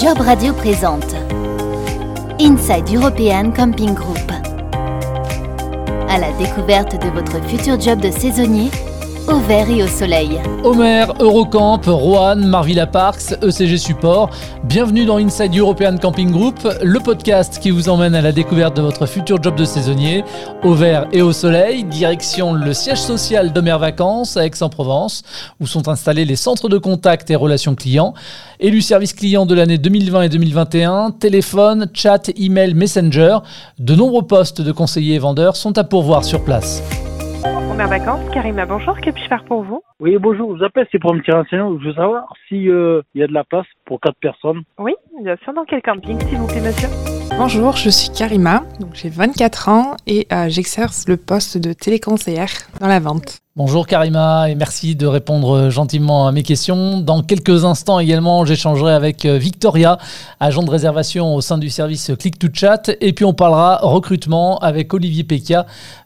Job Radio présente Inside European Camping Group. À la découverte de votre futur job de saisonnier au vert et au soleil. Homer, Eurocamp, Rouen, Marvilla Parks, ECG Support. Bienvenue dans Inside European Camping Group, le podcast qui vous emmène à la découverte de votre futur job de saisonnier, au vert et au soleil. Direction le siège social d'Homer Vacances à Aix-en-Provence, où sont installés les centres de contact et relations clients. Élu service client de l'année 2020 et 2021, téléphone, chat, email, messenger. De nombreux postes de conseillers et vendeurs sont à pourvoir sur place. Première vacances, Karima, bonjour, que puis-je faire pour vous? Oui, bonjour, je vous appelle, c'est pour me tirer renseignement. Je veux savoir s'il y a de la place pour quatre personnes. Oui, bien sûr, dans quel camping, s'il vous plaît, monsieur? Bonjour, je suis Karima, j'ai 24 ans et euh, j'exerce le poste de téléconseillère dans la vente. Bonjour Karima et merci de répondre gentiment à mes questions. Dans quelques instants également, j'échangerai avec euh, Victoria, agent de réservation au sein du service Click to Chat. Et puis on parlera recrutement avec Olivier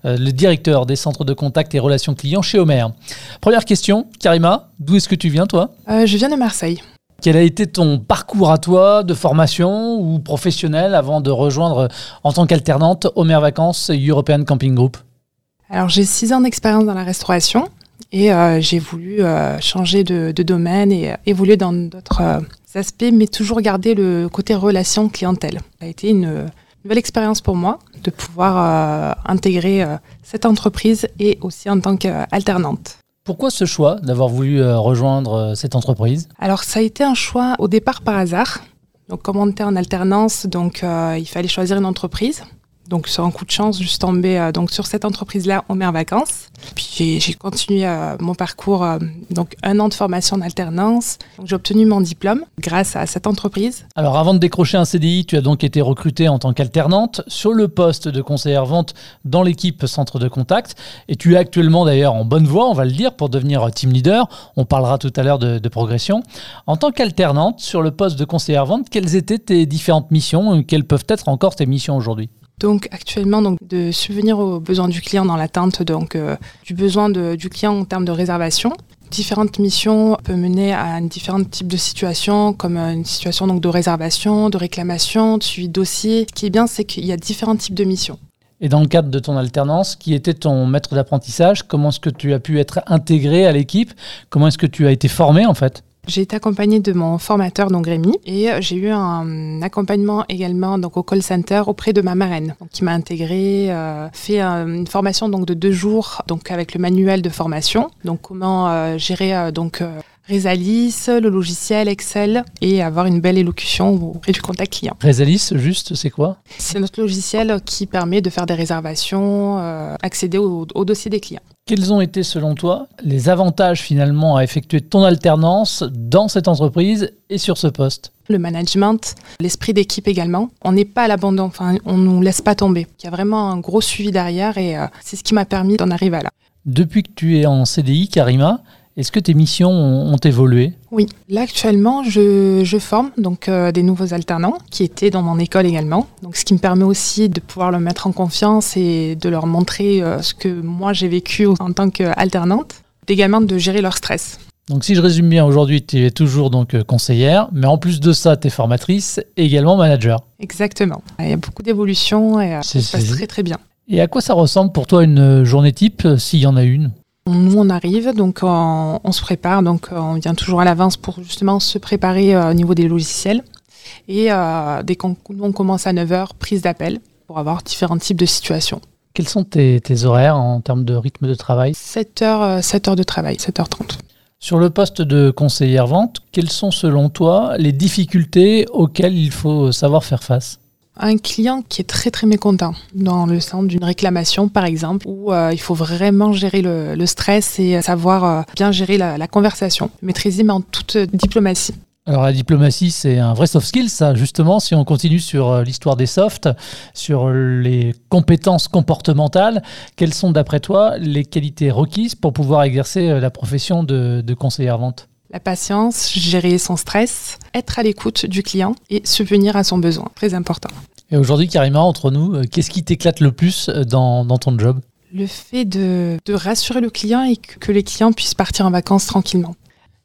euh, le directeur des centres de contact et relations clients chez Homer. Première question, Karima, d'où est-ce que tu viens toi? Je viens de Marseille. Quel a été ton parcours à toi de formation ou professionnel avant de rejoindre en tant qu'alternante Homer Vacances European Camping Group? Alors j'ai six ans d'expérience dans la restauration et euh, j'ai voulu euh, changer de, domaine et euh, évoluer dans d'autres aspects, mais toujours garder le côté relation clientèle. Ça a été une nouvelle expérience pour moi de pouvoir intégrer cette entreprise et aussi en tant qu'alternante. Pourquoi ce choix d'avoir voulu euh, rejoindre euh, cette entreprise? Alors ça a été un choix au départ par hasard. Donc comme on était en alternance, donc euh, il fallait choisir une entreprise. Donc sur un coup de chance, je suis tombée euh, donc sur cette entreprise-là au Mer Vacances. Puis j'ai continué euh, mon parcours, euh, donc un an de formation en alternance. J'ai obtenu mon diplôme grâce à cette entreprise. Alors avant de décrocher un CDI, tu as donc été recrutée en tant qu'alternante sur le poste de conseillère vente dans l'équipe centre de contact. Et tu es actuellement d'ailleurs en bonne voie, on va le dire, pour devenir team leader. On parlera tout à l'heure de, progression. En tant qu'alternante sur le poste de conseillère vente, quelles étaient tes différentes missions Quelles peuvent être encore tes missions aujourd'hui? Donc actuellement, de subvenir aux besoins du client dans l'attente donc, euh, du besoin du client en termes de réservation. Différentes missions peuvent mener à différents types de situations, comme euh, une situation de réservation, de réclamation, de suivi de dossier. Ce qui est bien, c'est qu'il y a différents types de missions. Et dans le cadre de ton alternance, qui était ton maître d'apprentissage, comment est-ce que tu as pu être intégré à l'équipe? Comment est-ce que tu as été formé en fait? J'ai été accompagnée de mon formateur, donc Rémi, et j'ai eu un accompagnement également donc, au call center auprès de ma marraine, qui m'a intégré, euh, fait euh, une formation donc, de deux jours donc, avec le manuel de formation, donc comment euh, gérer donc, Resalis, le logiciel Excel et avoir une belle élocution auprès du contact client. Resalis, juste, c'est quoi? C'est notre logiciel qui permet de faire des réservations, euh, accéder au, au, dossier des clients. Quels ont été, selon toi, les avantages finalement à effectuer ton alternance dans cette entreprise et sur ce poste? Le management, l'esprit d'équipe également. On n'est pas à l'abandon, enfin, on ne nous laisse pas tomber. Il y a vraiment un gros suivi derrière et euh, c'est ce qui m'a permis d'en arriver à là. Depuis que tu es en CDI, Karima, est-ce que tes missions ont, évolué? Oui, là actuellement, je, forme donc euh, des nouveaux alternants qui étaient dans mon école également. Donc, ce qui me permet aussi de pouvoir leur mettre en confiance et de leur montrer euh, ce que moi j'ai vécu en tant qu'alternante, également de gérer leur stress. Donc si je résume bien, aujourd'hui tu es toujours donc euh, conseillère, mais en plus de ça tu es formatrice et également manager. Exactement. Il y a beaucoup d'évolutions et ça se passe très très bien. Et à quoi ça ressemble pour toi une journée type, s'il y en a une? Nous, on arrive, donc on, se prépare, donc on vient toujours à l'avance pour justement se préparer euh, au niveau des logiciels. Et euh, dès qu'on commence à 9h, prise d'appel pour avoir différents types de situations. Quels sont tes, horaires en termes de rythme de travail? 7 heures, 7 euh, heures de travail, 7h30. Sur le poste de conseillère vente, quelles sont selon toi les difficultés auxquelles il faut savoir faire face? Un client qui est très très mécontent dans le sens d'une réclamation par exemple où euh, il faut vraiment gérer le, stress et savoir euh, bien gérer la, conversation, maîtriser mais en toute diplomatie. Alors la diplomatie, c'est un vrai soft skill, ça justement, si on continue sur euh, l'histoire des softs, sur les compétences comportementales, quelles sont d'après toi les qualités requises pour pouvoir exercer la profession de, de conseillère vente? La patience, gérer son stress, être à l'écoute du client et subvenir à son besoin. Très important. Et aujourd'hui, Karima, entre nous, euh, qu'est-ce qui t'éclate le plus euh, dans, ton job? Le fait de, rassurer le client et que, les clients puissent partir en vacances tranquillement.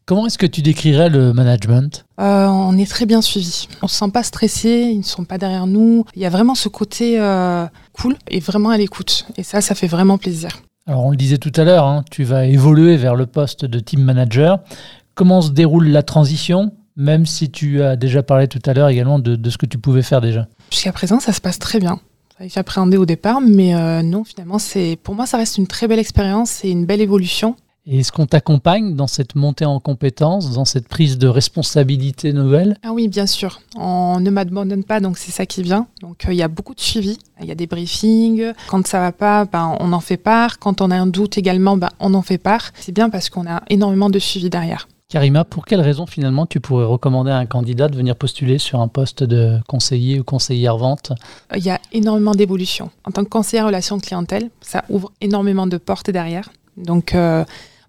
Comment est-ce que tu décrirais le management? Euh, On est très bien suivi. On ne se sent pas stressé, ils ne sont pas derrière nous. Il y a vraiment ce côté euh, cool et vraiment à l'écoute. Et ça, ça fait vraiment plaisir. Alors on le disait tout à l'heure, hein, tu vas évoluer vers le poste de team manager. Comment se déroule la transition même si tu as déjà parlé tout à l'heure également de, ce que tu pouvais faire déjà. Jusqu'à présent, ça se passe très bien. Été appréhendé au départ, mais euh, non, finalement, c'est pour moi, ça reste une très belle expérience et une belle évolution. Et est-ce qu'on t'accompagne dans cette montée en compétences, dans cette prise de responsabilité nouvelle? Ah oui, bien sûr. On ne m'abandonne pas, donc c'est ça qui vient. Donc euh, il y a beaucoup de suivi, il y a des briefings. Quand ça va pas, ben, on en fait part. Quand on a un doute également, ben, on en fait part. C'est bien parce qu'on a énormément de suivi derrière. Karima, pour quelle raison finalement tu pourrais recommander à un candidat de venir postuler sur un poste de conseiller ou conseillère vente? Il y a énormément d'évolutions. En tant que conseillère relation clientèle, ça ouvre énormément de portes derrière. Donc euh,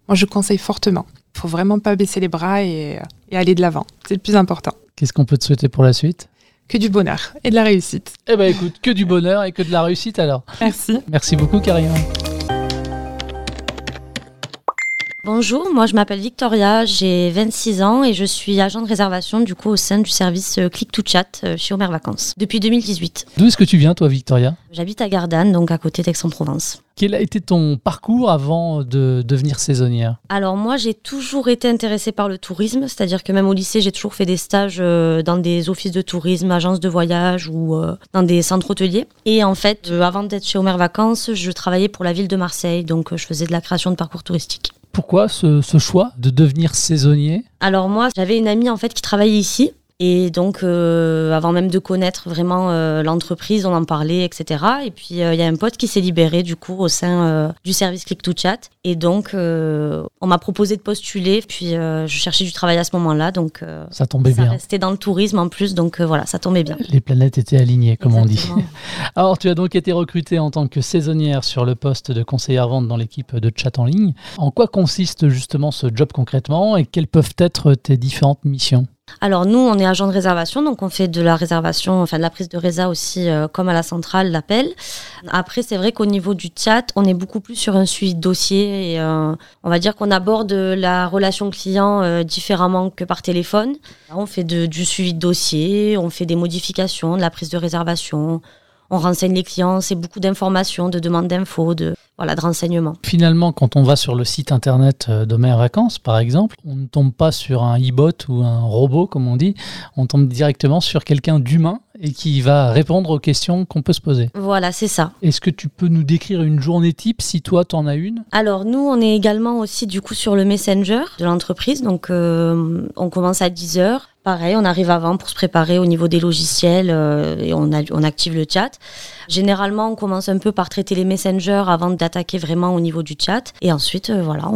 moi je conseille fortement. Il faut vraiment pas baisser les bras et, et aller de l'avant. C'est le plus important. Qu'est-ce qu'on peut te souhaiter pour la suite? Que du bonheur et de la réussite. Eh ben écoute, que du bonheur et que de la réussite alors. Merci. Merci beaucoup Karima. Bonjour, moi je m'appelle Victoria, j'ai 26 ans et je suis agent de réservation du coup au sein du service euh, Click to Chat euh, chez Omer Vacances depuis 2018. D'où est-ce que tu viens toi Victoria? J'habite à Gardanne, donc à côté d'Aix-en-Provence. Quel a été ton parcours avant de devenir saisonnière? Alors moi j'ai toujours été intéressée par le tourisme, c'est-à-dire que même au lycée j'ai toujours fait des stages euh, dans des offices de tourisme, agences de voyage ou dans des centres hôteliers. Et en fait avant d'être chez Omer Vacances, je travaillais pour la ville de Marseille, donc je faisais de la création de parcours touristiques. Pourquoi ce, choix de devenir saisonnier? Alors moi, j'avais une amie en fait qui travaillait ici et donc, euh, avant même de connaître vraiment euh, l'entreprise, on en parlait, etc. Et puis, euh, il y a un pote qui s'est libéré, du coup, au sein du service Click to Chat. Et donc, on m'a proposé de postuler. Puis, je cherchais du travail à ce moment-là. Donc, ça tombait ça bien. restait dans le tourisme en plus. Donc, voilà, ça tombait bien. Les planètes étaient alignées, comme on dit. Alors, tu as donc été recrutée en tant que saisonnière sur le poste de conseillère vente dans l'équipe de chat en ligne. En quoi consiste justement ce job concrètement? Et quelles peuvent être tes différentes missions? Alors nous, on est agent de réservation, donc on fait de la réservation, enfin de la prise de résa aussi, euh, comme à la centrale, l'appel. Après, c'est vrai qu'au niveau du chat, on est beaucoup plus sur un suivi de dossier et euh, on va dire qu'on aborde la relation client euh, différemment que par téléphone. On fait du suivi de dossier, on fait des modifications, de la prise de réservation, on renseigne les clients, c'est beaucoup d'informations, de demandes d'infos, de, voilà, de renseignements. Finalement, quand on va sur le site internet euh, d'Omer Vacances, par exemple, on ne tombe pas sur un e-bot ou un robot, comme on dit, on tombe directement sur quelqu'un d'humain et qui va répondre aux questions qu'on peut se poser. Voilà, c'est ça. Est-ce que tu peux nous décrire une journée type si toi, tu en as une? Alors, nous, on est également aussi du coup sur le Messenger de l'entreprise. Donc, euh, on commence à 10h. Pareil, on arrive avant pour se préparer au niveau des logiciels euh, et on, active le chat. Généralement, on commence un peu par traiter les messengers avant d'attaquer vraiment au niveau du chat. Et ensuite, euh, voilà,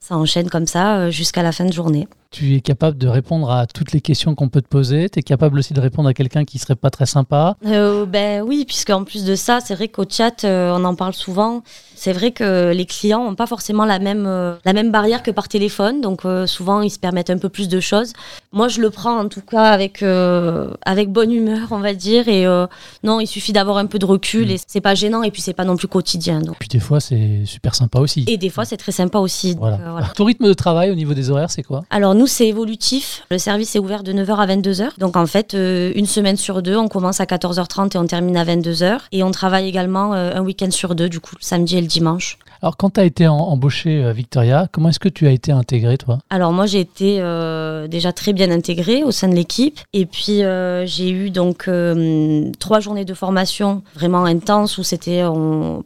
ça enchaîne comme ça jusqu'à la fin de journée tu es capable de répondre à toutes les questions qu'on peut te poser. Tu es capable aussi de répondre à quelqu'un qui serait pas très sympa. Euh, ben oui, puisque en plus de ça, c'est vrai qu'au chat, euh, on en parle souvent. C'est vrai que les clients n'ont pas forcément la même, euh, la même barrière que par téléphone. Donc souvent, ils se permettent un peu plus de choses. Moi, je le prends en tout cas avec, avec bonne humeur, on va dire. Et non, il suffit d'avoir un peu de recul mm. et c'est pas gênant. Et puis, c'est pas non plus quotidien. Donc. Puis des fois, c'est super sympa aussi. Et des fois, c'est très sympa aussi. Voilà. Ton rythme de travail au niveau des horaires, c'est quoi? Alors, nous, c'est évolutif. Le service est ouvert de 9h à 22h. Donc, en fait, euh, une semaine sur deux, on commence à 14h30 et on termine à 22h. Et on travaille également euh, un week-end sur deux, du coup, le samedi et le dimanche. Alors, quand tu as été embauchée, euh, Victoria, comment est-ce que tu as été intégrée, toi? Alors, moi, j'ai été déjà très bien intégrée au sein de l'équipe. Et puis, j'ai eu donc trois journées de formation vraiment intenses où c'était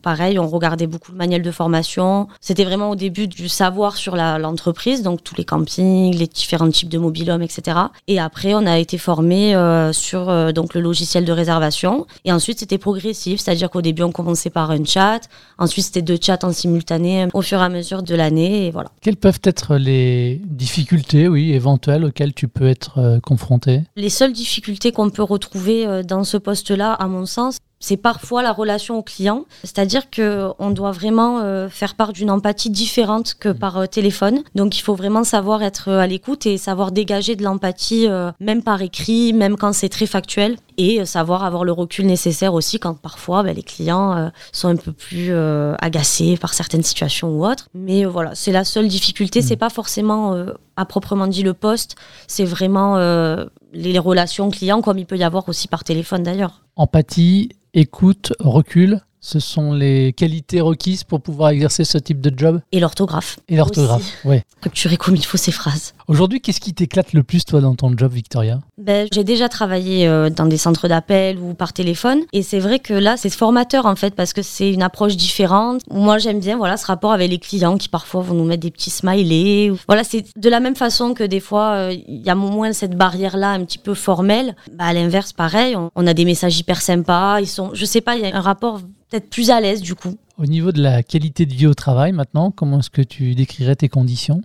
pareil, on regardait beaucoup le manuel de formation. C'était vraiment au début du savoir sur l'entreprise, donc tous les campings, les différents types de mobilhommes, etc. Et après, on a été formé euh, sur euh, donc le logiciel de réservation. Et ensuite, c'était progressif, c'est-à-dire qu'au début, on commençait par un chat. Ensuite, c'était deux chats en simultané au fur et à mesure de l'année. Et voilà. Quelles peuvent être les difficultés, oui, éventuelles auxquelles tu peux être euh, confronté Les seules difficultés qu'on peut retrouver dans ce poste-là, à mon sens, c'est parfois la relation au client, c'est-à-dire que on doit vraiment euh, faire part d'une empathie différente que par euh, téléphone. Donc il faut vraiment savoir être euh, à l'écoute et savoir dégager de l'empathie, même par écrit, même quand c'est très factuel. Et savoir avoir le recul nécessaire aussi quand parfois ben, les clients sont un peu plus agacés par certaines situations ou autres. Mais voilà, c'est la seule difficulté. C'est mm. pas forcément à proprement dit le poste, c'est vraiment les relations clients comme il peut y avoir aussi par téléphone d'ailleurs. Empathie, écoute, recul ce sont les qualités requises pour pouvoir exercer ce type de job? Et l'orthographe. Et l'orthographe, oui. Structurer comme il faut ces phrases. Aujourd'hui, qu'est-ce qui t'éclate le plus, toi, dans ton job, Victoria? Ben, J'ai déjà travaillé euh, dans des centres d'appel ou par téléphone. Et c'est vrai que là, c'est formateur, en fait, parce que c'est une approche différente. Moi, j'aime bien voilà, ce rapport avec les clients qui, parfois, vont nous mettre des petits smileys. Voilà, c'est de la même façon que des fois, euh, il y a moins cette barrière-là, un petit peu formelle. Ben, à l'inverse, pareil, on, on, a des messages hyper sympas. Ils sont, je sais pas, il y a un rapport peut-être plus à l'aise du coup. Au niveau de la qualité de vie au travail maintenant, comment est-ce que tu décrirais tes conditions?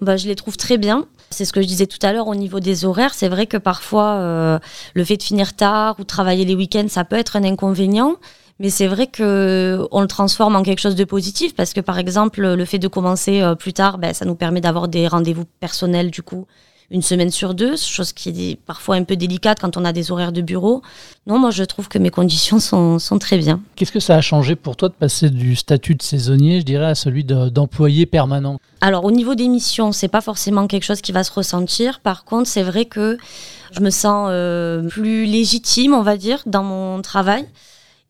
Bah, Je les trouve très bien. C'est ce que je disais tout à l'heure au niveau des horaires. C'est vrai que parfois, euh, le fait de finir tard ou travailler les week-ends, ça peut être un inconvénient. Mais c'est vrai que on le transforme en quelque chose de positif parce que par exemple, le fait de commencer euh, plus tard, ben, ça nous permet d'avoir des rendez-vous personnels du coup une semaine sur deux, chose qui est parfois un peu délicate quand on a des horaires de bureau. Non, moi je trouve que mes conditions sont, sont très bien. Qu'est-ce que ça a changé pour toi de passer du statut de saisonnier, je dirais, à celui d'employé permanent? Alors au niveau des missions, c'est pas forcément quelque chose qui va se ressentir. Par contre, c'est vrai que je me sens euh, plus légitime, on va dire, dans mon travail.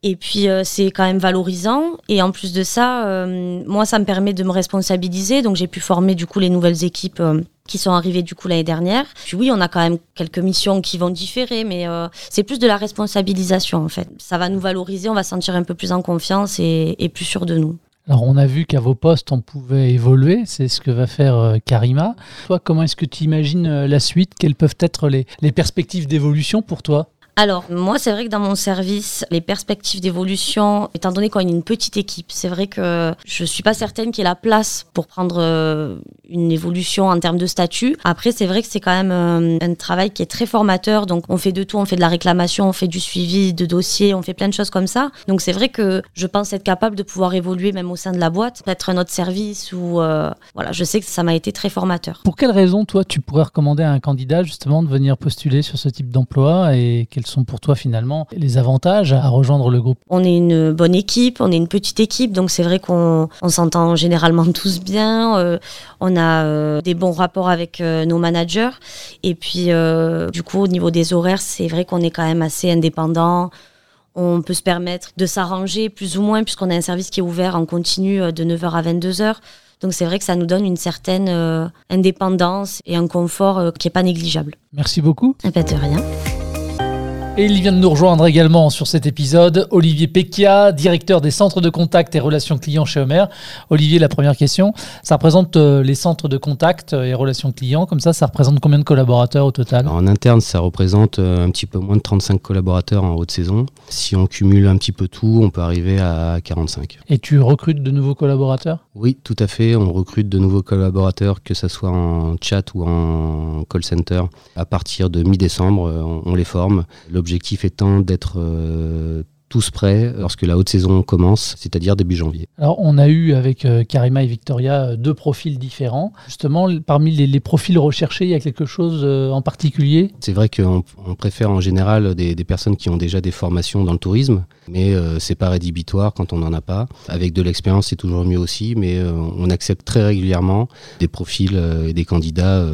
Et puis euh, c'est quand même valorisant. Et en plus de ça, euh, moi ça me permet de me responsabiliser. Donc j'ai pu former du coup les nouvelles équipes qui sont arrivés du coup l'année dernière. Puis oui, on a quand même quelques missions qui vont différer, mais euh, c'est plus de la responsabilisation en fait. Ça va nous valoriser, on va se sentir un peu plus en confiance et, plus sûr de nous. Alors on a vu qu'à vos postes, on pouvait évoluer, c'est ce que va faire euh, Karima. Toi, comment est-ce que tu imagines euh, la suite? Quelles peuvent être les perspectives d'évolution pour toi? Alors, moi, c'est vrai que dans mon service, les perspectives d'évolution, étant donné qu'on est une petite équipe, c'est vrai que je suis pas certaine qu'il y ait la place pour prendre euh, une évolution en termes de statut. Après, c'est vrai que c'est quand même euh, un travail qui est très formateur. Donc, on fait de tout. On fait de la réclamation, on fait du suivi de dossiers, on fait plein de choses comme ça. Donc, c'est vrai que je pense être capable de pouvoir évoluer même au sein de la boîte, peut-être un autre service ou euh, voilà, je sais que ça m'a été très formateur. Pour quelle raison, toi, tu pourrais recommander à un candidat justement de venir postuler sur ce type d'emploi et quelles sont pour toi finalement les avantages à rejoindre le groupe? On est une bonne équipe, on est une petite équipe, donc c'est vrai qu'on s'entend généralement tous bien. Euh, on a euh, des bons rapports avec euh, nos managers. Et puis, du coup, au niveau des horaires, c'est vrai qu'on est quand même assez indépendant. On peut se permettre de s'arranger plus ou moins, puisqu'on a un service qui est ouvert en continu de 9h à 22h. Donc c'est vrai que ça nous donne une certaine indépendance et un confort qui n'est pas négligeable. Merci beaucoup. Eh ben, de rien. Et il vient de nous rejoindre également sur cet épisode, Olivier Pecchia, directeur des centres de contact et relations clients chez Homer. Olivier, la première question, ça représente euh, les centres de contact et relations clients, comme ça, ça représente combien de collaborateurs au total? En interne, ça représente euh, un petit peu moins de 35 collaborateurs en haute saison. Si on cumule un petit peu tout, on peut arriver à 45. Et tu recrutes de nouveaux collaborateurs? Oui, tout à fait. On recrute de nouveaux collaborateurs, que ce soit en chat ou en call center. À partir de mi-décembre, euh, on les forme. L'objectif étant d'être euh, tous prêts lorsque la haute saison commence, c'est-à-dire début janvier. Alors, on a eu avec euh, Karima et Victoria euh, deux profils différents. Justement, parmi les, profils recherchés, il y a quelque chose euh, en particulier? C'est vrai qu'on préfère en général des, personnes qui ont déjà des formations dans le tourisme, mais c'est pas rédhibitoire quand on n'en a pas. Avec de l'expérience, c'est toujours mieux aussi, mais on accepte très régulièrement des profils et des candidats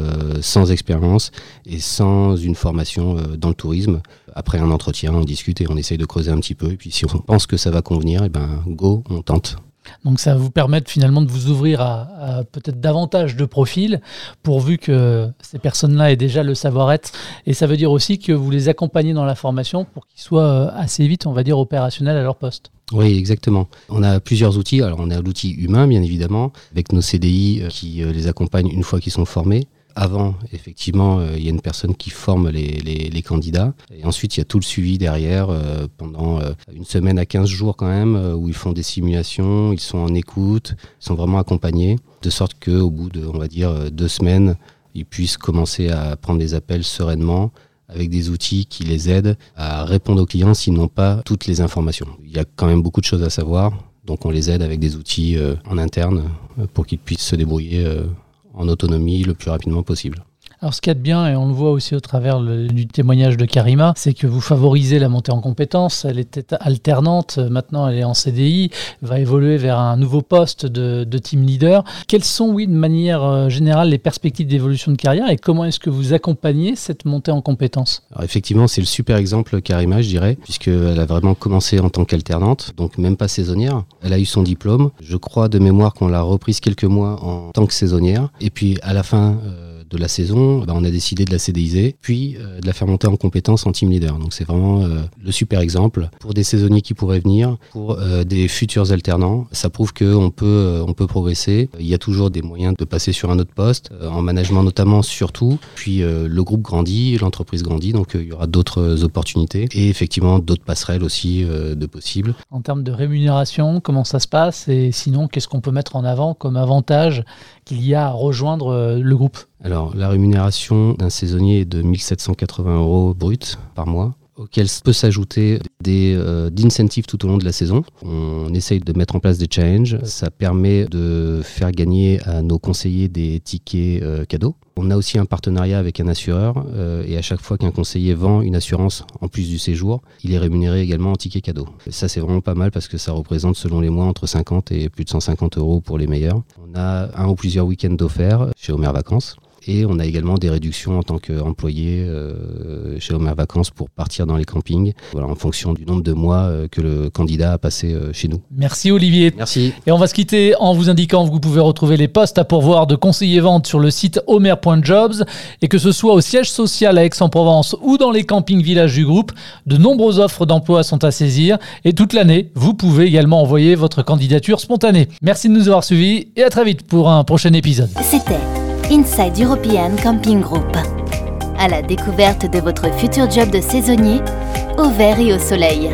sans expérience et sans une formation dans le tourisme après un entretien, on discute et on essaye de creuser un petit peu. Et puis si on pense que ça va convenir, et eh ben go, on tente. Donc ça va vous permettre finalement de vous ouvrir à, peut-être davantage de profils, pourvu que ces personnes-là aient déjà le savoir-être. Et ça veut dire aussi que vous les accompagnez dans la formation pour qu'ils soient euh, assez vite, on va dire, opérationnels à leur poste. Oui, exactement. On a plusieurs outils. Alors on a l'outil humain, bien évidemment, avec nos CDI euh, qui euh, les accompagnent une fois qu'ils sont formés avant, effectivement, euh, il y a une personne qui forme les, candidats. Et ensuite, il y a tout le suivi derrière euh, pendant euh, une semaine à 15 jours quand même, où ils font des simulations, ils sont en écoute, ils sont vraiment accompagnés, de sorte qu'au bout de, on va dire, deux semaines, ils puissent commencer à prendre des appels sereinement avec des outils qui les aident à répondre aux clients s'ils n'ont pas toutes les informations. Il y a quand même beaucoup de choses à savoir, donc on les aide avec des outils en interne pour qu'ils puissent se débrouiller en autonomie le plus rapidement possible. Alors ce qu'il y a de bien, et on le voit aussi au travers le- du témoignage de Karima, c'est que vous favorisez la montée en compétences. Elle était alternante, maintenant elle est en CDI, va évoluer vers un nouveau poste de, de team leader. Quelles sont, oui, de manière euh, générale, les perspectives d'évolution de carrière et comment est-ce que vous accompagnez cette montée en compétences Alors effectivement, c'est le super exemple Karima, je dirais, puisqu'elle a vraiment commencé en tant qu'alternante, donc même pas saisonnière. Elle a eu son diplôme. Je crois de mémoire qu'on l'a reprise quelques mois en tant que saisonnière. Et puis à la fin euh, de la saison, bah, on a décidé de la CDIser, puis euh, de la faire monter en compétence en team leader. Donc c'est vraiment euh, le super exemple pour des saisonniers qui pourraient venir, pour euh, des futurs alternants. Ça prouve qu'on peut, on peut progresser. Il y a toujours des moyens de passer sur un autre poste, en management notamment surtout. Puis le groupe grandit, l'entreprise grandit, donc il y aura d'autres opportunités et effectivement d'autres passerelles aussi de possibles. En termes de rémunération, comment ça se passe? Et sinon, qu'est-ce qu'on peut mettre en avant comme avantage qu'il y a à rejoindre euh, le groupe. Alors, la rémunération d'un saisonnier est de 1780 euros brut par mois, auquel peut s'ajouter des euh, tout au long de la saison. On essaye de mettre en place des challenges. Ça permet de faire gagner à nos conseillers des tickets euh, cadeaux. On a aussi un partenariat avec un assureur euh, et à chaque fois qu'un conseiller vend une assurance en plus du séjour, il est rémunéré également en tickets cadeaux. Ça c'est vraiment pas mal parce que ça représente selon les mois entre 50 et plus de 150 euros pour les meilleurs. On a un ou plusieurs week-ends offerts chez Homer Vacances. Et on a également des réductions en tant qu'employé euh, chez Homer Vacances pour partir dans les campings, voilà, en fonction du nombre de mois euh, que le candidat a passé euh, chez nous. Merci Olivier. Merci. Et on va se quitter en vous indiquant que vous pouvez retrouver les postes à pourvoir de conseillers vente sur le site homer.jobs et que ce soit au siège social à Aix-en-Provence ou dans les campings villages du groupe, de nombreuses offres d'emploi sont à saisir et toute l'année, vous pouvez également envoyer votre candidature spontanée. Merci de nous avoir suivis et à très vite pour un prochain épisode. C'était Inside European Camping Group. À la découverte de votre futur job de saisonnier, au vert et au soleil.